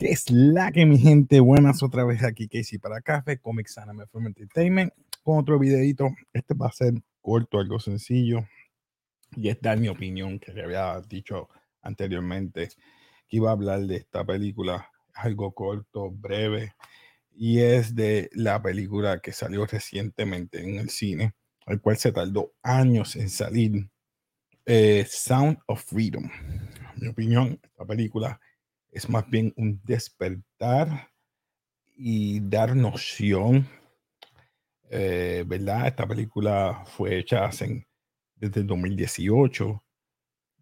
¿Qué es la que mi gente? Buenas otra vez aquí Casey para Café, Comics Anime Film Entertainment con otro videito. Este va a ser corto, algo sencillo y es dar mi opinión que le había dicho anteriormente que iba a hablar de esta película, algo corto, breve y es de la película que salió recientemente en el cine, el cual se tardó años en salir, eh, Sound of Freedom. mi opinión, esta película es más bien un despertar y dar noción, eh, ¿verdad? Esta película fue hecha desde el 2018,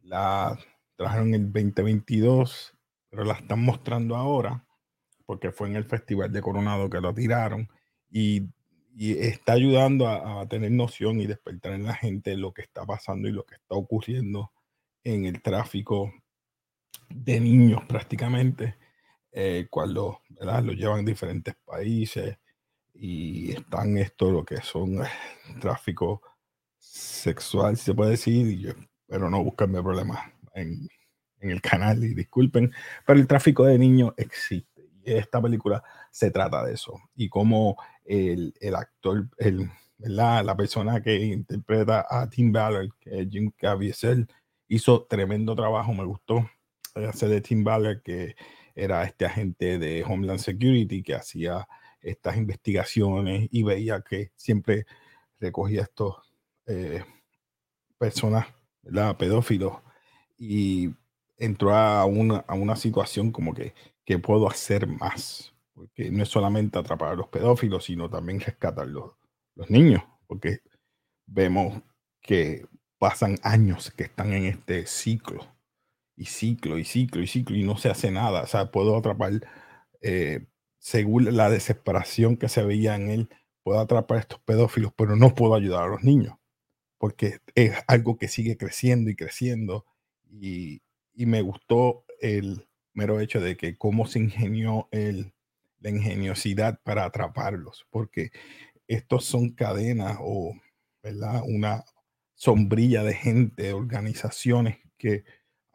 la trajeron en el 2022, pero la están mostrando ahora porque fue en el Festival de Coronado que lo tiraron y, está ayudando a, a, tener noción y despertar en la gente lo que está pasando y lo que está ocurriendo en el tráfico de niños prácticamente, eh, cuando ¿verdad? lo llevan a diferentes países y están esto lo que son eh, tráfico sexual, se puede decir, pero no buscarme problemas en, en, el canal y disculpen, pero el tráfico de niños existe y esta película se trata de eso y como el, el actor, el, la, la persona que interpreta a Tim Ballard, que es Jim Caviezel, hizo tremendo trabajo, me gustó hace de Tim Ballard, que era este agente de Homeland Security que hacía estas investigaciones y veía que siempre recogía estos eh, personas, ¿verdad? pedófilos, y entró a una, a una situación como que, que puedo hacer más, porque no es solamente atrapar a los pedófilos, sino también rescatar los, los niños, porque vemos que pasan años que están en este ciclo y ciclo y ciclo y ciclo y no se hace nada. O sea, puedo atrapar, eh, según la desesperación que se veía en él, puedo atrapar a estos pedófilos, pero no puedo ayudar a los niños, porque es algo que sigue creciendo y creciendo. Y, y me gustó el mero hecho de que cómo se ingenió el, la ingeniosidad para atraparlos, porque estos son cadenas o, ¿verdad? Una sombrilla de gente, organizaciones que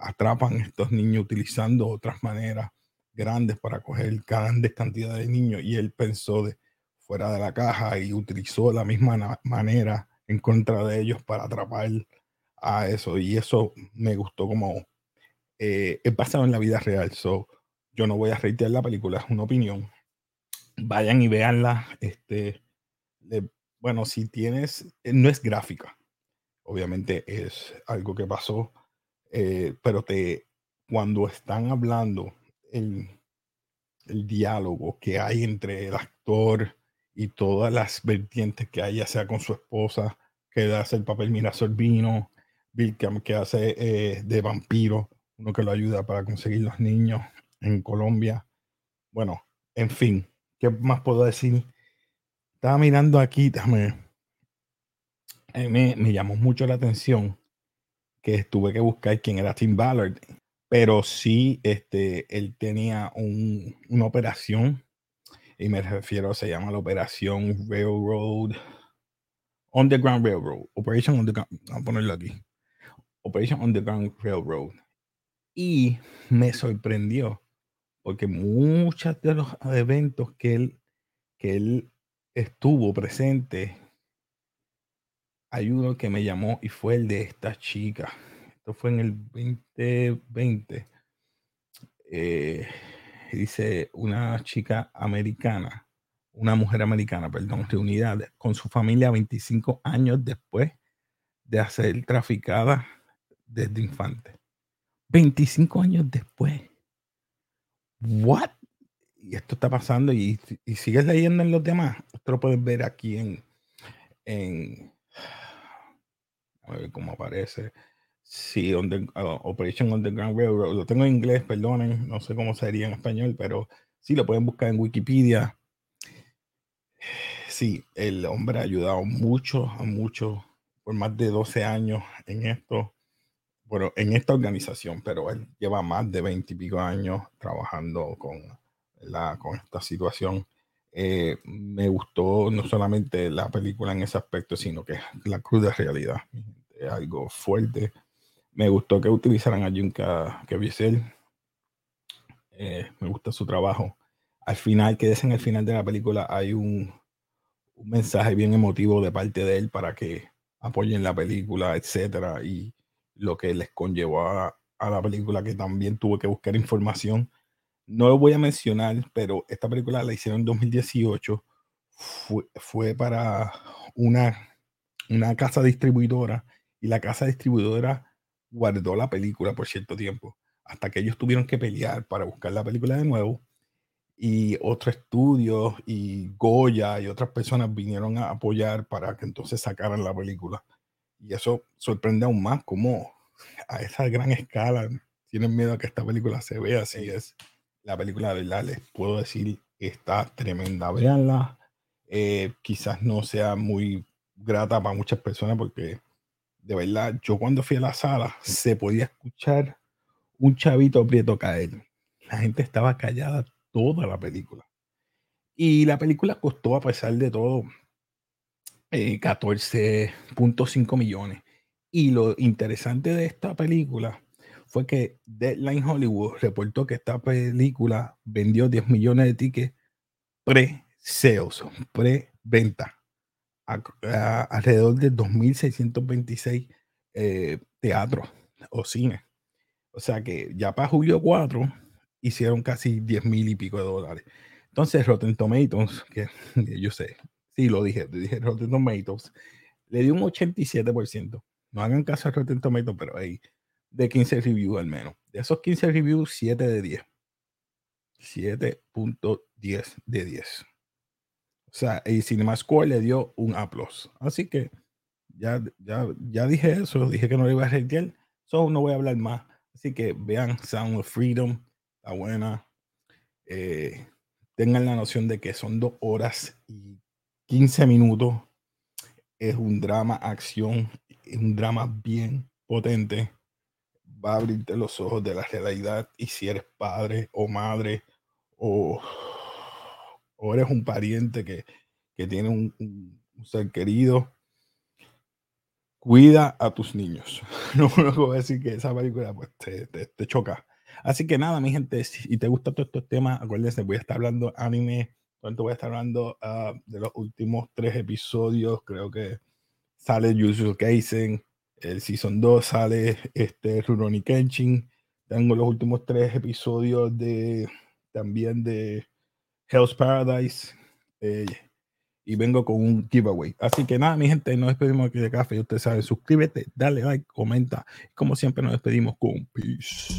atrapan a estos niños utilizando otras maneras grandes para coger grandes cantidades de niños y él pensó de fuera de la caja y utilizó la misma manera en contra de ellos para atrapar a eso y eso me gustó como eh, es basado en la vida real. So yo no voy a reiterar la película es una opinión. Vayan y veanla este bueno si tienes no es gráfica. Obviamente es algo que pasó eh, pero te, cuando están hablando el, el diálogo que hay entre el actor y todas las vertientes que hay, ya sea con su esposa, que hace el papel Mira Sorbino, que hace eh, de vampiro, uno que lo ayuda para conseguir los niños en Colombia. Bueno, en fin, ¿qué más puedo decir? Estaba mirando aquí, déjame, eh, me, me llamó mucho la atención que tuve que buscar quién era Tim Ballard, pero sí, este, él tenía un, una operación, y me refiero, se llama la Operación Railroad, Underground Railroad, Operation Underground, vamos a ponerlo aquí, Operation Underground Railroad. Y me sorprendió, porque muchos de los eventos que él, que él estuvo presente hay uno que me llamó y fue el de esta chica. Esto fue en el 2020. Eh, dice una chica americana, una mujer americana, perdón, reunida con su familia 25 años después de ser traficada desde infante. 25 años después. What? Y esto está pasando y, y sigues leyendo en los demás. Esto lo puedes ver aquí en, en a ver cómo aparece. Sí, uh, Operation Underground Railroad. Lo tengo en inglés, perdonen, no sé cómo sería en español, pero sí lo pueden buscar en Wikipedia. Sí, el hombre ha ayudado mucho, a mucho, por más de 12 años en esto, bueno, en esta organización, pero él lleva más de 20 y pico años trabajando con, la, con esta situación. Eh, me gustó no solamente la película en ese aspecto, sino que la cruda realidad, algo fuerte. Me gustó que utilizaran a Junka Caviezel. Eh, me gusta su trabajo. Al final, que es en el final de la película, hay un, mensaje bien emotivo de parte de él para que apoyen la película, etcétera, y lo que les conllevó a, la película, que también tuvo que buscar información. No lo voy a mencionar, pero esta película la hicieron en 2018. Fue, fue para una, una casa distribuidora y la casa distribuidora guardó la película por cierto tiempo, hasta que ellos tuvieron que pelear para buscar la película de nuevo. Y otro estudio y Goya y otras personas vinieron a apoyar para que entonces sacaran la película. Y eso sorprende aún más como a esa gran escala tienen miedo a que esta película se vea así es. La película de verdad les puedo decir está tremenda. Veanla. Eh, quizás no sea muy grata para muchas personas porque de verdad yo cuando fui a la sala se podía escuchar un chavito prieto caer. La gente estaba callada toda la película. Y la película costó, a pesar de todo, 14.5 eh, millones. Y lo interesante de esta película fue que Deadline Hollywood reportó que esta película vendió 10 millones de tickets pre-sales, pre-venta, alrededor de 2.626 eh, teatros o cines. O sea que ya para julio 4 hicieron casi 10 mil y pico de dólares. Entonces Rotten Tomatoes, que yo sé, sí lo dije, dije Rotten Tomatoes, le dio un 87%. No hagan caso a Rotten Tomatoes, pero hay de 15 reviews al menos. De esos 15 reviews, 7 de 10. 7.10 de 10. O sea, y Cinema Score le dio un A+. Así que ya, ya, ya dije eso, dije que no le iba a retirar, solo no voy a hablar más. Así que vean Sound of Freedom, está buena. Eh, tengan la noción de que son dos horas y 15 minutos. Es un drama, acción, es un drama bien potente. Va a abrirte los ojos de la realidad y si eres padre o madre o, o eres un pariente que, que tiene un, un ser querido, cuida a tus niños. No puedo decir que esa película pues, te, te, choca. Así que nada, mi gente, si te gustan todos estos temas, acuérdense, voy a estar hablando anime, voy a estar hablando uh, de los últimos tres episodios, creo que sale Jujutsu Kaisen, el Season 2 sale este Rurouni Kenshin, tengo los últimos tres episodios de también de Hell's Paradise, eh, y vengo con un giveaway. Así que nada, mi gente, nos despedimos aquí de café. Usted sabe, suscríbete, dale like, comenta. Como siempre, nos despedimos con peace.